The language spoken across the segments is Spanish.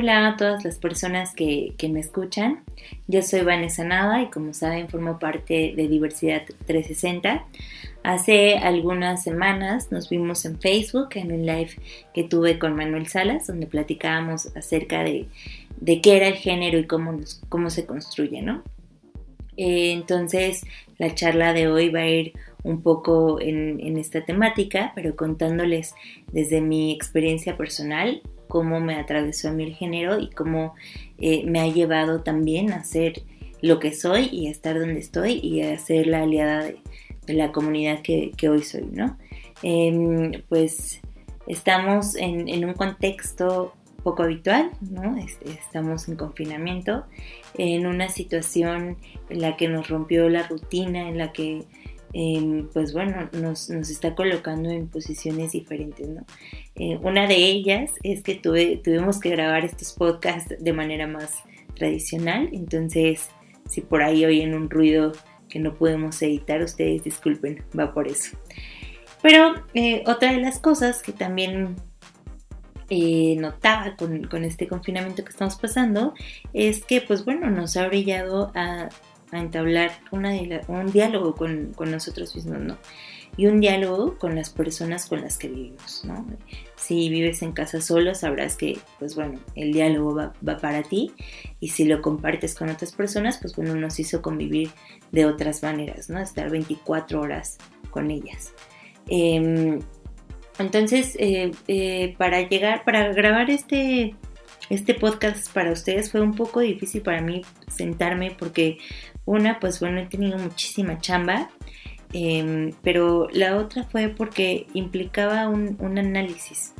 Hola a todas las personas que, me escuchan. Yo soy Vanessa Nava y como saben formo parte de Diversidad 360. Hace algunas semanas nos vimos en Facebook en un live que tuve con Manuel Salas donde platicábamos acerca de, qué era el género y cómo, cómo se construye, ¿no? Eh, entonces la charla de hoy va a ir un poco en, en esta temática, pero contándoles desde mi experiencia personal cómo me atravesó a mí el género y cómo eh, me ha llevado también a ser lo que soy y a estar donde estoy y a ser la aliada de, la comunidad que, hoy soy, ¿no? Em, pues estamos en, un contexto poco habitual, ¿no? Estamos en confinamiento, en una situación en la que nos rompió la rutina, en la que Pues bueno, nos, está colocando en posiciones diferentes, ¿no? Eh, una de ellas es que tuvimos que grabar estos podcasts de manera más tradicional, entonces si por ahí oyen un ruido que no podemos editar, ustedes disculpen, va por eso. Pero eh, otra de las cosas que también eh, notaba con, con, este confinamiento que estamos pasando es que pues bueno nos ha brillado a a entablar un diálogo con, nosotros mismos, ¿no? Y un diálogo con las personas con las que vivimos, ¿no? Si vives en casa solo, sabrás que, pues bueno, el diálogo va, para ti y si lo compartes con otras personas, pues bueno, nos hizo convivir de otras maneras, ¿no? Estar 24 horas con ellas. Em, entonces, eh, eh, para llegar, para grabar este, este podcast para ustedes fue un poco difícil para mí sentarme porque una, pues bueno, he tenido muchísima chamba, em, pero la otra fue porque implicaba un, análisis,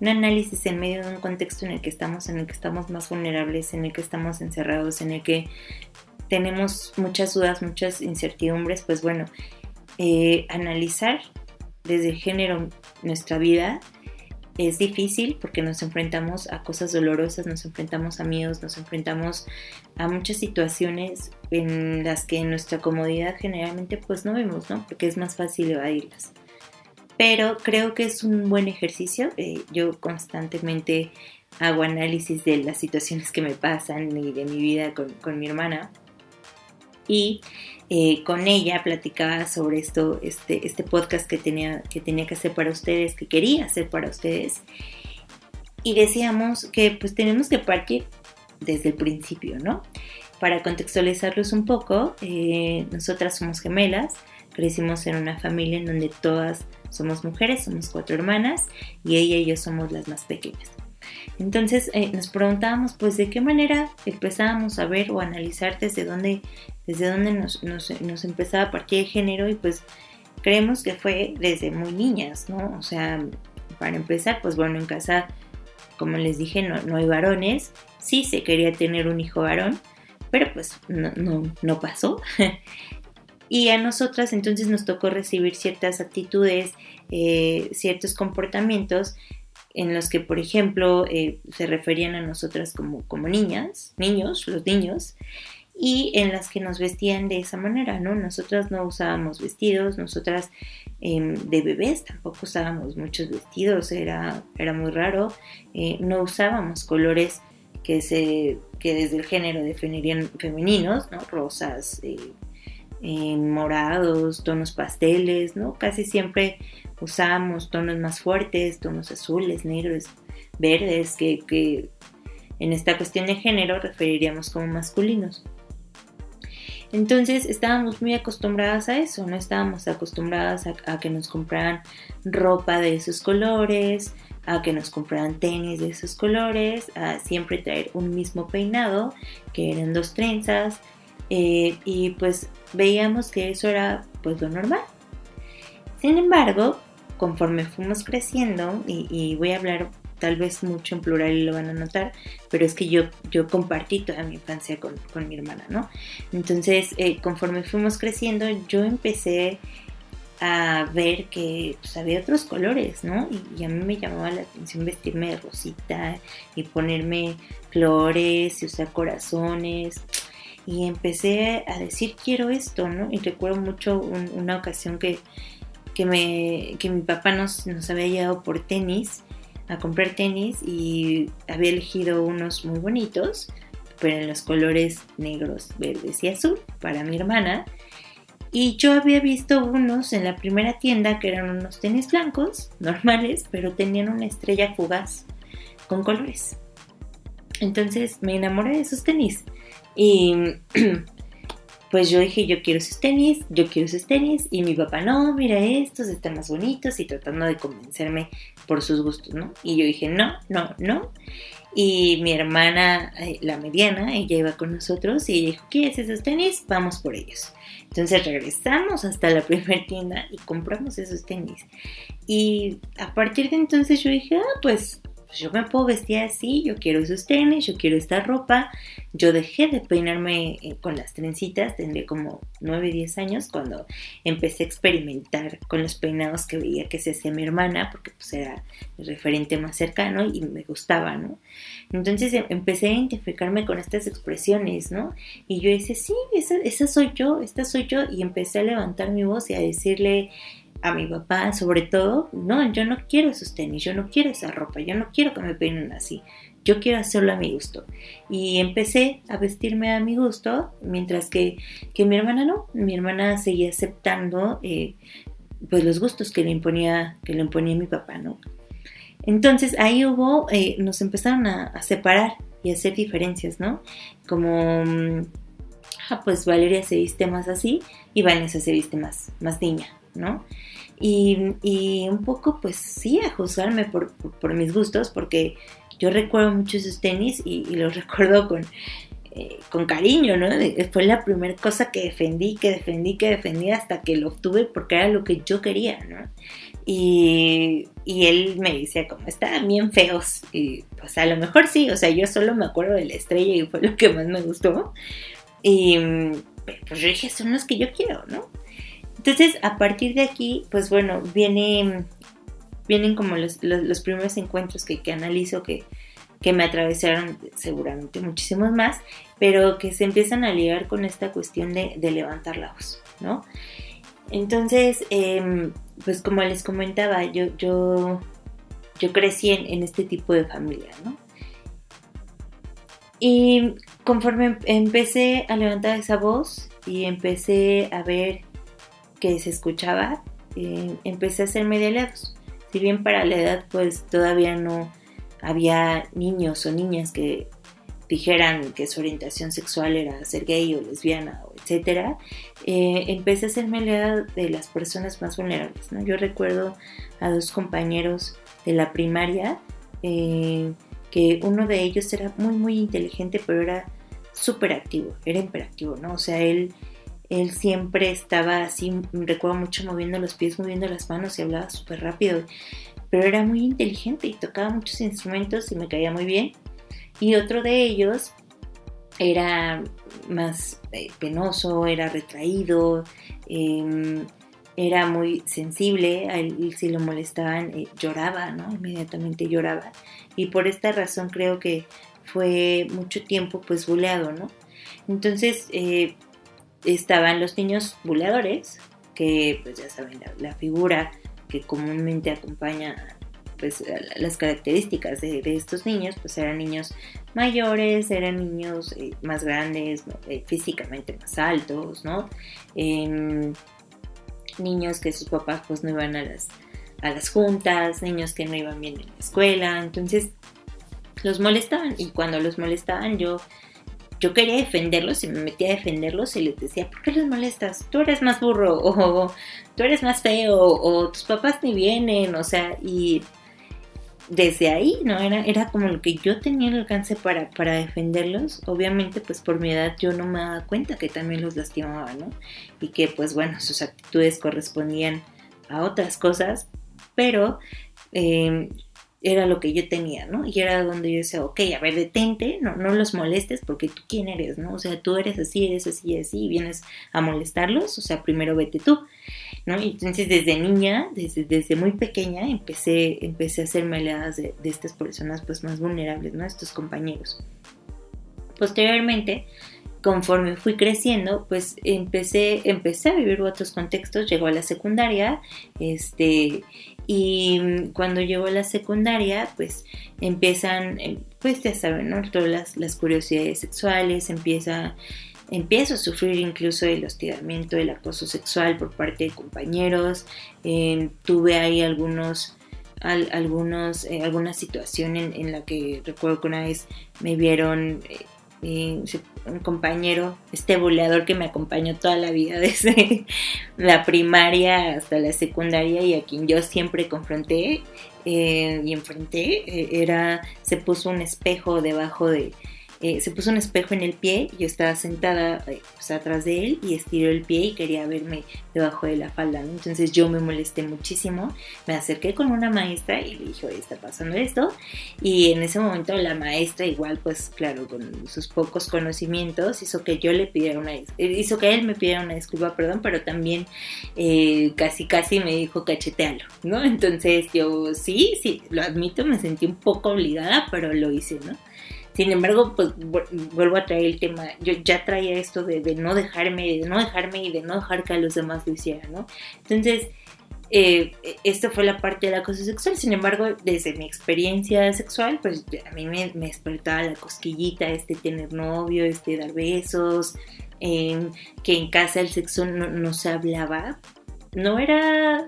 un análisis en medio de un contexto en el que estamos, en el que estamos más vulnerables, en el que estamos encerrados, en el que tenemos muchas dudas, muchas incertidumbres, pues bueno, eh, analizar desde el género nuestra vida es difícil porque nos enfrentamos a cosas dolorosas, nos enfrentamos a miedos, nos enfrentamos a muchas situaciones en las que nuestra comodidad generalmente pues no vemos, ¿no? Porque es más fácil evadirlas. Pero creo que es un buen ejercicio. Eh, yo constantemente hago análisis de las situaciones que me pasan y de mi vida con, con mi hermana. Y eh, con ella platicaba sobre esto, este, este podcast que tenía, que tenía que hacer para ustedes, que quería hacer para ustedes. Y decíamos que pues tenemos que partir desde el principio, ¿no? Para contextualizarlos un poco, eh, nosotras somos gemelas, crecimos en una familia en donde todas somos mujeres, somos cuatro hermanas y ella y yo somos las más pequeñas. Entonces eh, nos preguntábamos, pues, de qué manera empezábamos a ver o analizar desde dónde, desde dónde nos, nos, empezaba a partir el género y pues creemos que fue desde muy niñas, ¿no? O sea, para empezar, pues bueno, en casa, como les dije, no, no hay varones, sí se quería tener un hijo varón, pero pues no, no, pasó. Y a nosotras entonces nos tocó recibir ciertas actitudes, eh, ciertos comportamientos en los que, por ejemplo, eh, se referían a nosotras como, como niñas, niños, los niños, y en las que nos vestían de esa manera, ¿no? Nosotras no usábamos vestidos, nosotras em, de bebés tampoco usábamos muchos vestidos, era, era muy raro, eh, no usábamos colores que, se, que desde el género definirían femeninos, ¿no? Rosas, eh, morados, tonos pasteles, ¿no? Casi siempre usamos tonos más fuertes, tonos azules, negros, verdes, que, en esta cuestión de género referiríamos como masculinos. Entonces estábamos muy acostumbradas a eso, no estábamos acostumbradas a, que nos compraran ropa de esos colores, a que nos compraran tenis de esos colores, a siempre traer un mismo peinado, que eran dos trenzas, eh, y pues veíamos que eso era pues lo normal. Sin embargo, conforme fuimos creciendo, y, voy a hablar tal vez mucho en plural y lo van a notar, pero es que yo, yo compartí toda mi infancia con, mi hermana, ¿no? Entonces, eh, conforme fuimos creciendo, yo empecé a ver que pues, había otros colores, ¿no? Y, a mí me llamaba la atención vestirme de rosita y ponerme flores y usar corazones. Y empecé a decir, quiero esto, ¿no? Y recuerdo mucho una ocasión que que, mi papá nos, nos había llevado por tenis a comprar tenis y había elegido unos muy bonitos, pero en los colores negros, verdes y azul para mi hermana. Y yo había visto unos en la primera tienda que eran unos tenis blancos, normales, pero tenían una estrella fugaz con colores. Entonces me enamoré de esos tenis. Y pues yo dije, yo quiero esos tenis, yo quiero esos tenis. Y mi papá, no, mira estos, están más bonitos. Y tratando de convencerme por sus gustos, ¿no? Y yo dije, no, no, no. Y mi hermana, eh, la mediana, ella iba con nosotros y ella dijo, ¿quieres esos tenis? Vamos por ellos. Entonces regresamos hasta la primera tienda y compramos esos tenis. Y a partir de entonces yo dije, ah, pues pues yo me puedo vestir así, yo quiero esos tenis, yo quiero esta ropa. Yo dejé de peinarme eh, con las trencitas, tendría como 9, 10 años cuando empecé a experimentar con los peinados que veía que se hacía mi hermana, porque pues era el referente más cercano y me gustaba, ¿no? Entonces em, empecé a identificarme con estas expresiones, ¿no? Y yo decía, sí, esa, esa soy yo, esta soy yo, y empecé a levantar mi voz y a decirle, a mi papá, sobre todo, no, yo no quiero esos tenis, yo no quiero esa ropa, yo no quiero que me peinen así, yo quiero hacerlo a mi gusto. Y empecé a vestirme a mi gusto, mientras que, que mi hermana no, mi hermana seguía aceptando eh, pues los gustos que le imponía, que le imponía mi papá, ¿no? Entonces ahí hubo, eh, nos empezaron a, separar y a hacer diferencias, ¿no? Como, mm, ah, pues Valeria se viste más así y Vanessa se viste más, más niña, ¿no? Y, un poco, pues sí, a juzgarme por, mis gustos, porque yo recuerdo mucho esos tenis y, los recuerdo con, eh, con cariño, ¿no? Fue la primera cosa que defendí, que defendí, que defendí hasta que lo obtuve porque era lo que yo quería, ¿no? Y, y él me decía como, estaban bien feos. Y pues a lo mejor sí, o sea, yo solo me acuerdo de la estrella y fue lo que más me gustó. Y pues yo dije, son los que yo quiero, ¿no? Entonces, a partir de aquí, pues bueno, viene, vienen como los, primeros encuentros que, analizo que, me atravesaron seguramente muchísimos más, pero que se empiezan a ligar con esta cuestión de, levantar la voz, ¿no? Entonces, em, pues como les comentaba, yo, yo, yo crecí en, en, este tipo de familia, ¿no? Y conforme empecé a levantar esa voz y empecé a ver que se escuchaba, eh, empecé a hacerme de lados. Si bien para la edad pues todavía no había niños o niñas que dijeran que su orientación sexual era ser gay o lesbiana o etcétera, eh, empecé a hacerme la de las personas más vulnerables. ¿no? Yo recuerdo a dos compañeros de la primaria eh, que uno de ellos era muy muy inteligente pero era súper activo, era imperactivo, ¿no? O sea, él él siempre estaba así, recuerdo mucho moviendo los pies, moviendo las manos y hablaba súper rápido, pero era muy inteligente y tocaba muchos instrumentos y me caía muy bien. Y otro de ellos era más eh, penoso, era retraído, em, era muy sensible, a él si lo molestaban eh, lloraba, ¿no? Inmediatamente lloraba. Y por esta razón creo que fue mucho tiempo pues buleado, ¿no? Entonces, eh, estaban los niños buleadores, que pues ya saben, la, figura que comúnmente acompaña pues las características de, estos niños, pues eran niños mayores, eran niños eh, más grandes, eh, físicamente más altos, ¿no? Em, niños que sus papás pues no iban a las, a las juntas, niños que no iban bien en la escuela, entonces los molestaban y cuando los molestaban yo yo quería defenderlos y me metía a defenderlos y les decía, ¿por qué les molestas? Tú eres más burro o tú eres más feo o tus papás ni vienen, o sea, y desde ahí, ¿no? Era, era como lo que yo tenía el alcance para, para defenderlos. Obviamente, pues por mi edad yo no me daba cuenta que también los lastimaba, ¿no? Y que pues bueno, sus actitudes correspondían a otras cosas, pero eh, era lo que yo tenía, ¿no? Y era donde yo decía, ok, a ver, detente, no, no los molestes porque tú quién eres, ¿no? O sea, tú eres así, eres así, así, y vienes a molestarlos, o sea, primero vete tú, ¿no? Y entonces desde niña, desde, desde muy pequeña, empecé, empecé a hacerme aliadas de, de estas personas pues más vulnerables, ¿no? Estos compañeros. Posteriormente, conforme fui creciendo, pues empecé, empecé a vivir otros contextos, llegó a la secundaria, este, y cuando llegó a la secundaria, pues empiezan, eh, pues ya saben, ¿no? Todas las, curiosidades sexuales, empieza, empiezo a sufrir incluso el hostigamiento, el acoso sexual por parte de compañeros, eh, tuve ahí algunos algunos, eh, alguna situación en, la que recuerdo que una vez me vieron eh, un compañero, este boleador que me acompañó toda la vida desde la primaria hasta la secundaria y a quien yo siempre confronté eh, y enfrenté, era, se puso un espejo debajo de, eh, se puso un espejo en el pie, yo estaba sentada eh, pues, atrás de él y estiró el pie y quería verme debajo de la falda, entonces yo me molesté muchísimo, me acerqué con una maestra y le dije, oye, está pasando esto, y en ese momento la maestra igual, pues claro, con sus pocos conocimientos, hizo que yo le pidiera una, hizo que él me pidiera una disculpa, perdón, pero también eh, casi casi me dijo cachetealo, ¿no? Entonces yo sí, sí, lo admito, me sentí un poco obligada, pero lo hice, ¿no? Sin embargo, pues vuelvo a traer el tema, yo ya traía esto de, no dejarme, de no dejarme y de no dejar que a los demás lo hicieran, ¿no? Entonces, eh, esto fue la parte del acoso sexual, sin embargo, desde mi experiencia sexual, pues a mí me, despertaba la cosquillita, este tener novio, este dar besos, em, que en casa el sexo no, no se hablaba, no era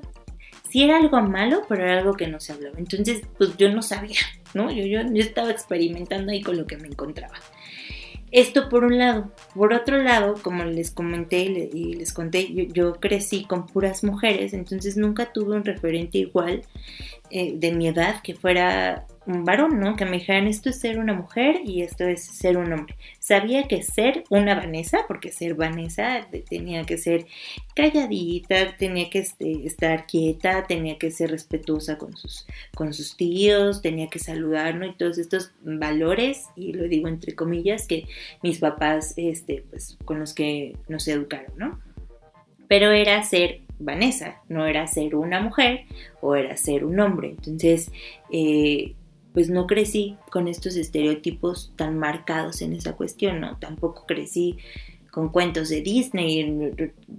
sí era algo malo, pero era algo que no se hablaba. Entonces, pues yo no sabía, Yo, yo, yo estaba experimentando ahí con lo que me encontraba. Esto por un lado. Por otro lado, como les comenté y les conté, yo, crecí con puras mujeres, entonces nunca tuve un referente igual eh, de mi edad que fuera un varón, ¿no? Que me dijeran esto es ser una mujer y esto es ser un hombre. Sabía que ser una Vanessa, porque ser Vanessa tenía que ser calladita, tenía que este, estar quieta, tenía que ser respetuosa con sus, con sus tíos, tenía que saludar, ¿no? Y todos estos valores, y lo digo entre comillas, que mis papás, este, pues, con los que nos educaron, ¿no? Pero era ser Vanessa, no era ser una mujer o era ser un hombre. Entonces, eh, pues no crecí con estos estereotipos tan marcados en esa cuestión, ¿no? Tampoco crecí con cuentos de Disney,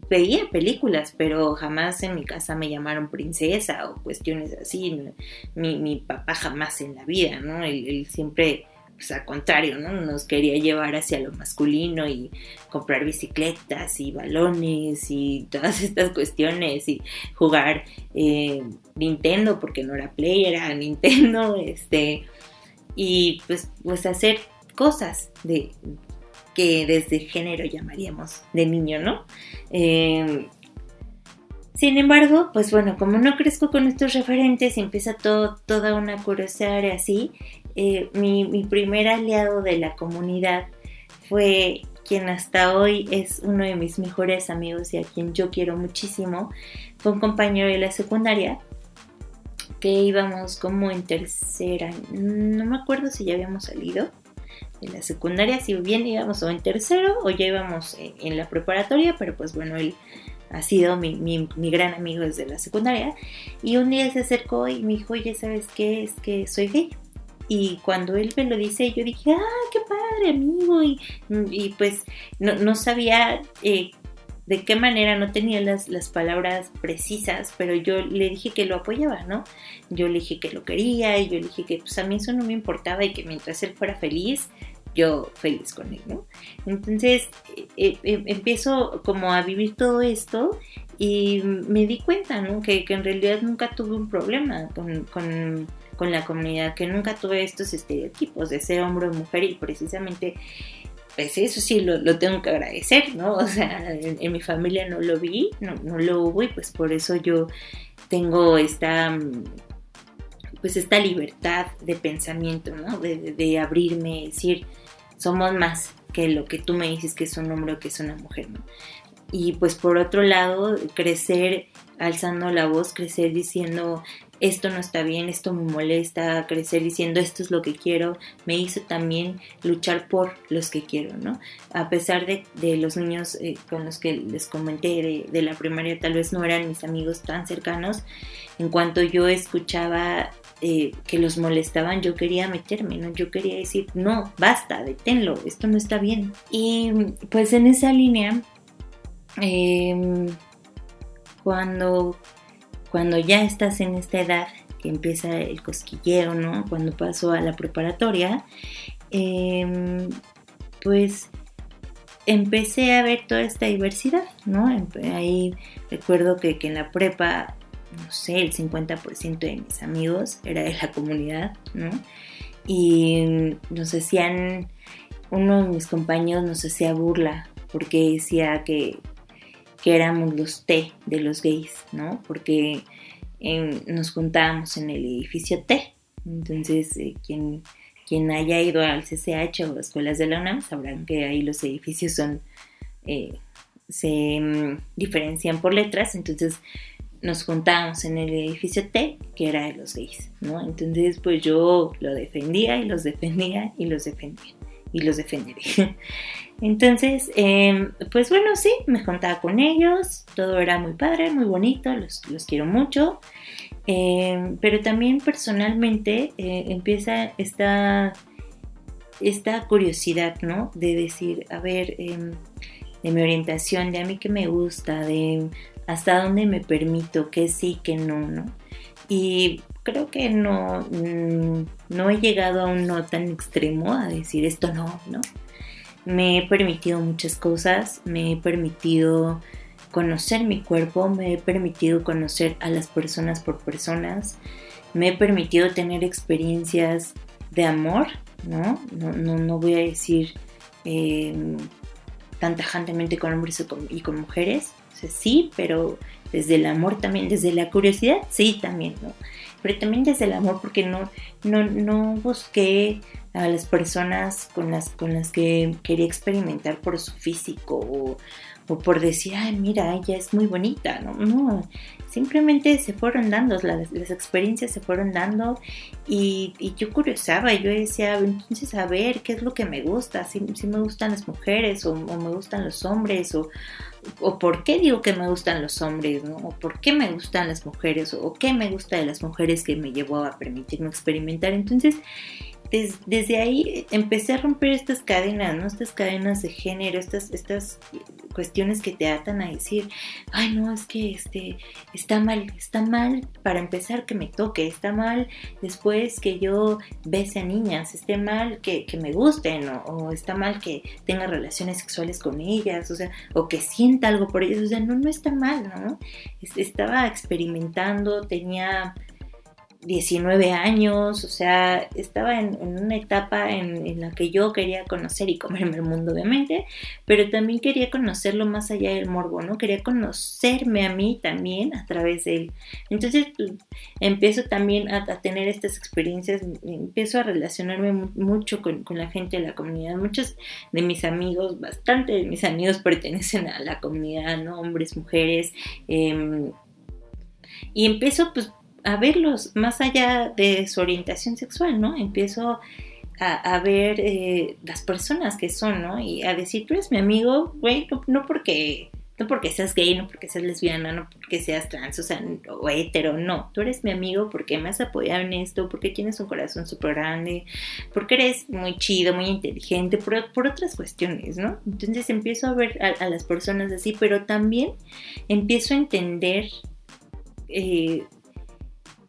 veía películas, pero jamás en mi casa me llamaron princesa o cuestiones así. Mi, mi papá jamás en la vida, ¿no? él siempre pues al contrario, ¿no? Nos quería llevar hacia lo masculino y comprar bicicletas y balones y todas estas cuestiones y jugar eh, Nintendo porque no era Play, era Nintendo, este, y pues, pues hacer cosas de que desde género llamaríamos de niño, ¿no? Eh, sin embargo, pues bueno, como no crezco con estos referentes, empieza todo, toda una curiosidad así, eh, mi, primer aliado de la comunidad fue quien hasta hoy es uno de mis mejores amigos y a quien yo quiero muchísimo, fue un compañero de la secundaria que íbamos como en tercera, no me acuerdo si ya habíamos salido de la secundaria, si bien íbamos o en tercero o ya íbamos en, la preparatoria, pero pues bueno, él ha sido mi, mi, gran amigo desde la secundaria y un día se acercó y me dijo, oye, ¿sabes qué? Es que soy gay. Y cuando él me lo dice, yo dije, ah, qué padre, amigo. Y, y pues no, no sabía eh, de qué manera, no tenía las, las, palabras precisas, pero yo le dije que lo apoyaba, ¿no? Yo le dije que lo quería y yo le dije que pues a mí eso no me importaba y que mientras él fuera feliz, yo feliz con él, ¿no? Entonces eh, eh, empiezo como a vivir todo esto y me di cuenta, ¿no? Que, en realidad nunca tuve un problema con, con la comunidad, que nunca tuve estos estereotipos de ser hombre o mujer y precisamente pues eso sí lo, tengo que agradecer, ¿no? O sea, en, mi familia no lo vi, no, no, lo hubo y pues por eso yo tengo esta, pues esta libertad de pensamiento, ¿no? De abrirme, decir, somos más que lo que tú me dices que es un hombre o que es una mujer, ¿no? Y pues por otro lado, crecer alzando la voz, crecer diciendo, esto no está bien, esto me molesta, crecer diciendo esto es lo que quiero, me hizo también luchar por los que quiero, ¿no? A pesar de, los niños eh, con los que les comenté de, la primaria, tal vez no eran mis amigos tan cercanos, en cuanto yo escuchaba eh, que los molestaban, yo quería meterme, ¿no? Yo quería decir, no, basta, deténlo, esto no está bien. Y pues en esa línea, em, cuando, cuando ya estás en esta edad que empieza el cosquilleo, ¿no? Cuando paso a la preparatoria, em, pues empecé a ver toda esta diversidad, ¿no? Ahí recuerdo que, que en la prepa no sé, el 50% de mis amigos era de la comunidad, ¿no? Y nos hacían, uno de mis compañeros nos hacía burla porque decía que, que éramos los T de los gays, ¿no? Porque em, nos juntábamos en el edificio T. Entonces, eh, quien, quien haya ido al CCH o a escuelas de la UNAM sabrán que ahí los edificios son... Eh, se mm, diferencian por letras, entonces nos juntamos en el edificio T, que era de los gays, ¿no? Entonces, pues yo lo defendía y los defendía y los defendía y los defenderé. Entonces, em, pues bueno, sí, me juntaba con ellos, todo era muy padre, muy bonito, los, quiero mucho, em, pero también personalmente eh, empieza esta, esta curiosidad, ¿no? De decir, a ver, em, de mi orientación, de a mí que me gusta, de hasta dónde me permito, que sí, que no, ¿no? Y creo que no, mm, no he llegado a un no tan extremo a decir esto no, ¿no? Me he permitido muchas cosas, me he permitido conocer mi cuerpo, me he permitido conocer a las personas por personas, me he permitido tener experiencias de amor, ¿no? No, voy a decir eh, tan tajantemente con hombres y con mujeres, sí, pero desde el amor también, desde la curiosidad, sí también, ¿no? Pero también desde el amor, porque no, no, no busqué a las personas con las, con las que quería experimentar por su físico o, o por decir, ay, mira, ella es muy bonita, ¿no? No, simplemente se fueron dando, las, las experiencias se fueron dando y, y, yo curiosaba, yo decía, entonces a ver, ¿qué es lo que me gusta? Si, si me gustan las mujeres o, o, me gustan los hombres o, o por qué digo que me gustan los hombres, ¿no? O por qué me gustan las mujeres o qué me gusta de las mujeres que me llevó a permitirme experimentar. Entonces, desde ahí empecé a romper estas cadenas, ¿no? Estas cadenas de género, estas, estas cuestiones que te atan a decir, ay no, es que este, está mal, está mal para empezar que me toque, está mal después que yo bese a niñas, está mal que, me gusten, o, está mal que tenga relaciones sexuales con ellas, o sea, o que sienta algo por ellas, o sea, no, no está mal, ¿no? Estaba experimentando, tenía 19 años, o sea, estaba en, una etapa en, la que yo quería conocer y comerme el mundo, obviamente, pero también quería conocerlo más allá del morbo, ¿no? Quería conocerme a mí también a través de él. Entonces pues, empiezo también a, tener estas experiencias, empiezo a relacionarme mucho con, la gente de la comunidad. Muchos de mis amigos, bastante de mis amigos pertenecen a la comunidad, ¿no? Hombres, mujeres. Em, y empiezo pues a verlos más allá de su orientación sexual, ¿no? Empiezo a, ver eh, las personas que son, ¿no? Y a decir, tú eres mi amigo, güey, no, porque no porque seas gay, no porque seas lesbiana, no porque seas trans, o sea, o hetero, no. Tú eres mi amigo porque me has apoyado en esto, porque tienes un corazón súper grande, porque eres muy chido, muy inteligente, por, por, otras cuestiones, ¿no? Entonces empiezo a ver a, las personas así, pero también empiezo a entender eh,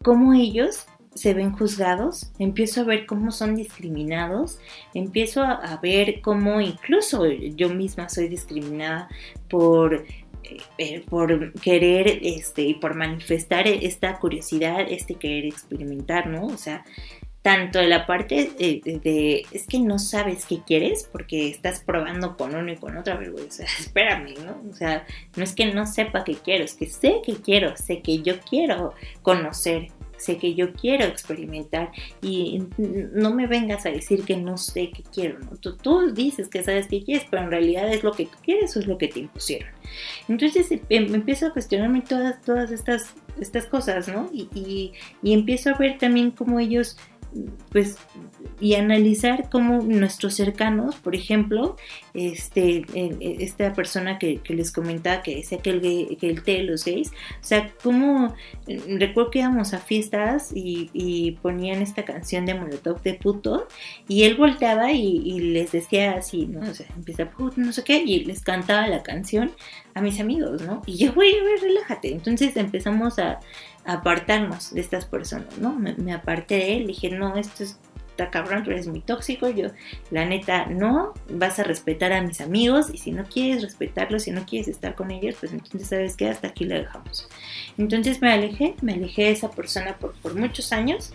cómo ellos se ven juzgados, empiezo a ver cómo son discriminados, empiezo a, ver cómo incluso yo misma soy discriminada por, eh, eh, por querer este, y por manifestar esta curiosidad, este querer experimentar, ¿no? O sea, tanto de la parte de, es que no sabes qué quieres porque estás probando con uno y con otro, pero o sea, espérame, ¿no? O sea, no es que no sepa qué quiero, es que sé que quiero, sé que yo quiero conocer, sé que yo quiero experimentar y no me vengas a decir que no sé qué quiero, ¿no? Tú, tú dices que sabes qué quieres, pero en realidad es lo que tú quieres o es lo que te impusieron. Entonces em, em, empiezo a cuestionarme todas, todas estas, estas cosas, ¿no? Y, y, y empiezo a ver también cómo ellos pues, y analizar cómo nuestros cercanos, por ejemplo, este, esta persona que, les comentaba que decía que el, que el té de los gays, o sea, cómo, recuerdo que íbamos a fiestas y, ponían esta canción de Molotov de puto, y él volteaba y, les decía así, ¿no? O sea, empieza puto, no sé qué, y les cantaba la canción a mis amigos, ¿no? Y yo, güey, güey, relájate. Entonces empezamos a, apartarnos de estas personas, ¿no? Me, aparté de él, dije, no, esto es cabrón, tú eres muy tóxico, yo, la neta, no, vas a respetar a mis amigos y si no quieres respetarlos, si no quieres estar con ellos, pues entonces sabes que hasta aquí la dejamos. Entonces me alejé, me alejé de esa persona por, por muchos años,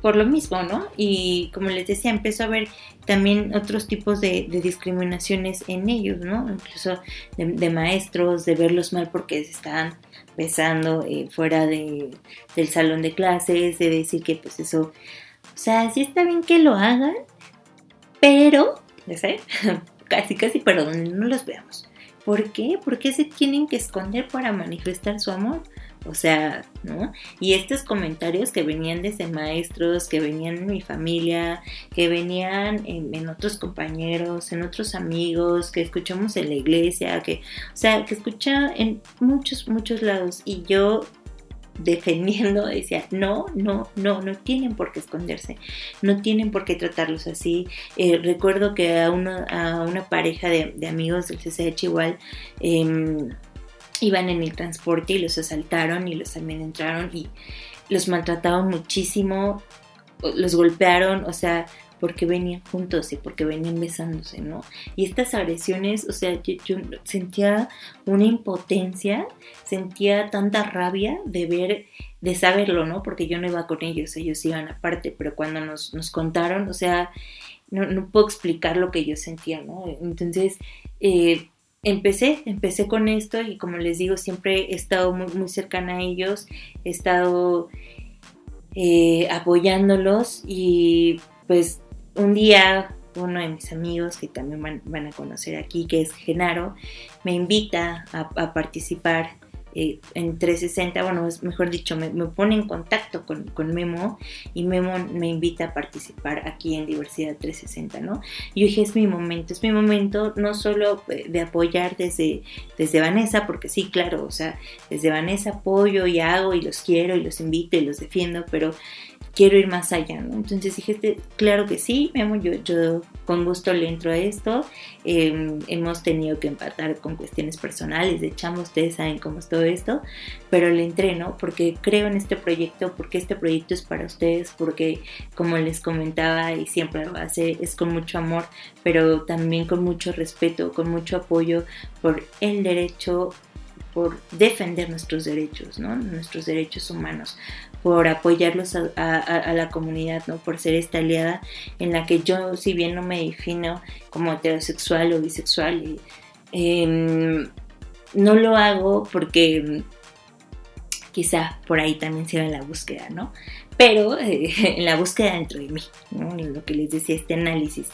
por lo mismo, ¿no? Y como les decía, empezó a ver también otros tipos de, discriminaciones en ellos, ¿no? Incluso de, maestros, de verlos mal porque se estaban besando eh, fuera de, del salón de clases, de decir que pues eso, o sea, sí está bien que lo hagan, pero, ya sé, casi, casi, pero no los veamos. ¿Por qué? ¿Por qué se tienen que esconder para manifestar su amor? O sea, ¿no? Y estos comentarios que venían desde maestros, que venían en mi familia, que venían en, otros compañeros, en otros amigos, que escuchamos en la iglesia, que, o sea, que escucha en muchos, muchos lados. Y yo defendiendo, decía, no, no, no, no tienen por qué esconderse, no tienen por qué tratarlos así. Eh, recuerdo que a una, a una pareja de, amigos del CCH igual, eh, iban en el transporte y los asaltaron y los entraron y los maltrataban muchísimo, los golpearon, o sea, porque venían juntos y porque venían besándose, ¿no? Y estas agresiones, o sea, yo, sentía una impotencia, sentía tanta rabia de ver, de saberlo, ¿no? Porque yo no iba con ellos, ellos iban aparte, pero cuando nos, nos contaron, o sea, no, no, puedo explicar lo que yo sentía, ¿no? Entonces, eh, empecé, empecé con esto y como les digo, siempre he estado muy, muy cercana a ellos, he estado eh, apoyándolos y pues un día uno de mis amigos que también van, a conocer aquí, que es Genaro, me invita a participar eh, en 360, bueno, mejor dicho, me, pone en contacto con, Memo y Memo me invita a participar aquí en Diversidad 360, ¿no? Yo dije, es mi momento, es mi momento no solo eh, de apoyar desde, desde Vanessa, porque sí, claro, o sea, desde Vanessa apoyo y hago y los quiero y los invito y los defiendo, pero quiero ir más allá, ¿no? Entonces dije, claro que sí, Memo, yo, yo con gusto le entro a esto. Em, hemos tenido que empatar con cuestiones personales de chamo, ustedes saben cómo es todo esto, pero le entré, ¿no? Porque creo en este proyecto, porque este proyecto es para ustedes, porque como les comentaba y siempre lo hace, es con mucho amor, pero también con mucho respeto, con mucho apoyo por el derecho por defender nuestros derechos, ¿no? nuestros derechos humanos, por apoyarlos a, la comunidad, ¿no? Por ser esta aliada en la que yo, si bien no me defino como heterosexual o bisexual, em, no lo hago porque quizá por ahí también se la búsqueda, ¿no? Pero eh, en la búsqueda dentro de mí, ¿no? Lo que les decía, este análisis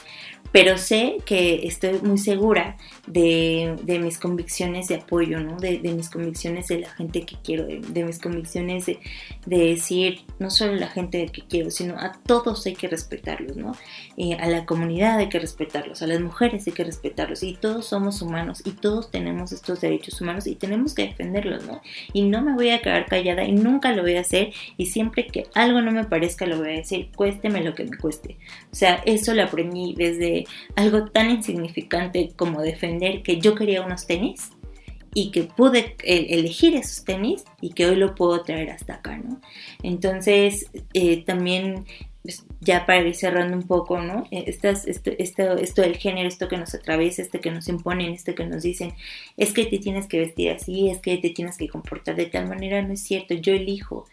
pero sé que estoy muy segura de, mis convicciones de apoyo, ¿no? De, mis convicciones de la gente que quiero, de, mis convicciones de, decir, no solo la gente que quiero, sino a todos hay que respetarlos, ¿no? Eh, a la comunidad hay que respetarlos, a las mujeres hay que respetarlos, y todos somos humanos y todos tenemos estos derechos humanos y tenemos que defenderlos, ¿no? Y no me voy a quedar callada y nunca lo voy a hacer, y siempre que algo no me parezca lo voy a decir, cuésteme lo que me cueste. O sea, eso lo aprendí desde algo tan insignificante como defender que yo quería unos tenis y que pude elegir esos tenis y que hoy lo puedo traer hasta acá, ¿no? Entonces, eh, también, pues, ya para ir cerrando un poco, ¿no? Estas, esto, esto, esto, del género, esto que nos atraviesa, este que nos imponen, este que nos dicen, es que te tienes que vestir así, es que te tienes que comportar de tal manera, no es cierto, yo elijo,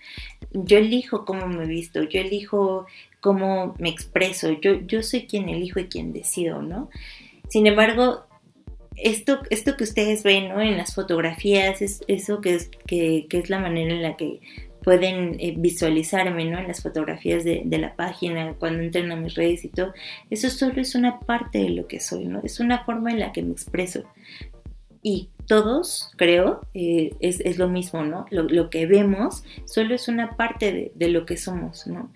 yo elijo cómo me visto, yo elijo cómo me expreso, yo, yo soy quien elijo y quien decido, ¿no? Sin embargo, esto, esto que ustedes ven ¿no? en las fotografías, es eso que es, que, es la manera en la que pueden eh, visualizarme ¿no? en las fotografías de, la página, cuando entren a mis redes y todo, eso solo es una parte de lo que soy, ¿no? es una forma en la que me expreso. y todos, creo, eh, es, lo mismo, ¿no? Lo, que vemos solo es una parte de, lo que somos, ¿no?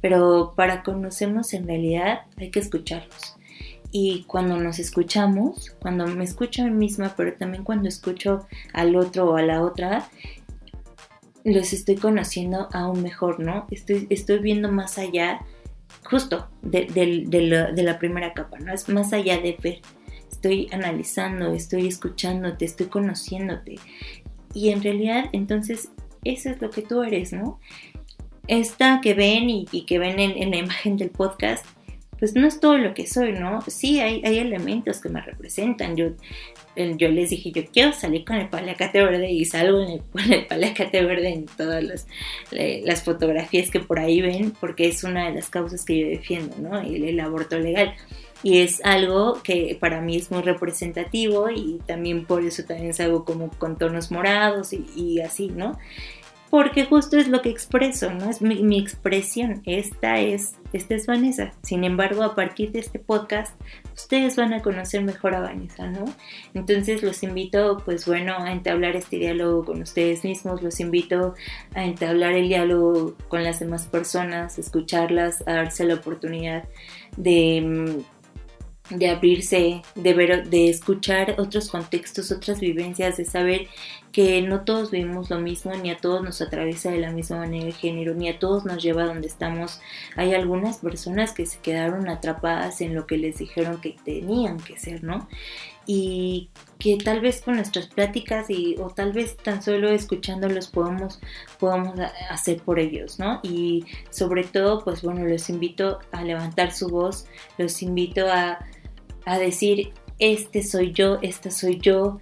Pero para conocernos en realidad hay que escucharlos. Y cuando nos escuchamos, cuando me escucho a mí misma, pero también cuando escucho al otro o a la otra, los estoy conociendo aún mejor, ¿no? Estoy, estoy viendo más allá, justo, de, de, la, primera capa, ¿no? Es más allá de ver. Estoy analizando, estoy escuchándote, estoy conociéndote. Y en realidad, entonces, eso es lo que tú eres, ¿no? Esta que ven y, que ven en la imagen del podcast pues no es todo lo que soy, ¿no? Sí, hay, hay elementos que me representan. Yo, yo les dije, yo quiero salir con el palacate verde y salgo con el palacate verde en todas las, las, fotografías que por ahí ven, porque es una de las causas que yo defiendo, ¿no? El, aborto legal. Y es algo que para mí es muy representativo y también por eso también salgo como con tonos morados y así, ¿no? Porque justo es lo que expreso, ¿no? Es mi, expresión, esta es, esta es Vanessa. Sin embargo, a partir de este podcast, ustedes van a conocer mejor a Vanessa, ¿no? Entonces los invito, pues bueno, a entablar este diálogo con ustedes mismos, los invito a entablar el diálogo con las demás personas, escucharlas, a darse la oportunidad de mm, de abrirse, de ver, de escuchar otros contextos, otras vivencias, de saber que no todos vivimos lo mismo, ni a todos nos atraviesa de la misma manera el género, ni a todos nos lleva donde estamos. Hay algunas personas que se quedaron atrapadas en lo que les dijeron que tenían que ser, ¿no? Y que tal vez con nuestras pláticas y, o tal vez tan solo escuchándolos podamos, podamos hacer por ellos, ¿no? Y sobre todo, pues bueno, los invito a levantar su voz, los invito a a decir, este soy yo, esta soy yo,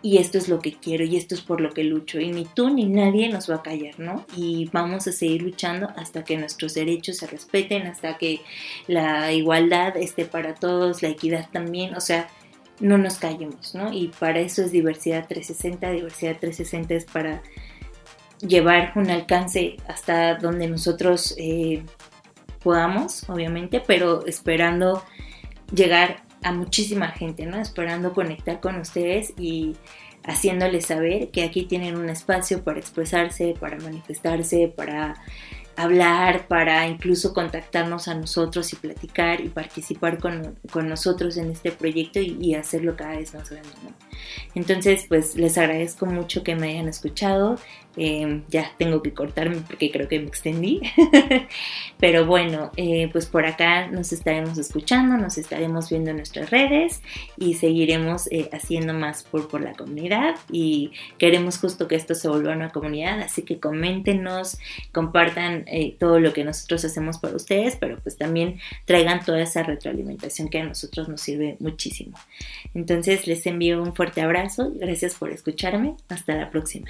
y esto es lo que quiero y esto es por lo que lucho y ni tú ni nadie nos va a callar, ¿no? Y vamos a seguir luchando hasta que nuestros derechos se respeten, hasta que la igualdad esté para todos, la equidad también, o sea, no nos callemos, ¿no? Y para eso es diversidad 360, diversidad 360 es para llevar un alcance hasta donde nosotros eh, podamos, obviamente, pero esperando llegar a muchísima gente, ¿no? Esperando conectar con ustedes y haciéndoles saber que aquí tienen un espacio para expresarse, para manifestarse, para hablar, para incluso contactarnos a nosotros y platicar y participar con, nosotros en este proyecto y, hacerlo cada vez más grande. Entonces, pues les agradezco mucho que me hayan escuchado. Em, ya tengo que cortarme porque creo que me extendí. Pero bueno, eh, pues por acá nos estaremos escuchando, nos estaremos viendo en nuestras redes y seguiremos eh, haciendo más por, por la comunidad y queremos justo que esto se vuelva una comunidad, así que coméntenos, compartan eh, todo lo que nosotros hacemos para ustedes, pero pues también traigan toda esa retroalimentación que a nosotros nos sirve muchísimo. Entonces les envío un fuerte abrazo, gracias por escucharme, hasta la próxima.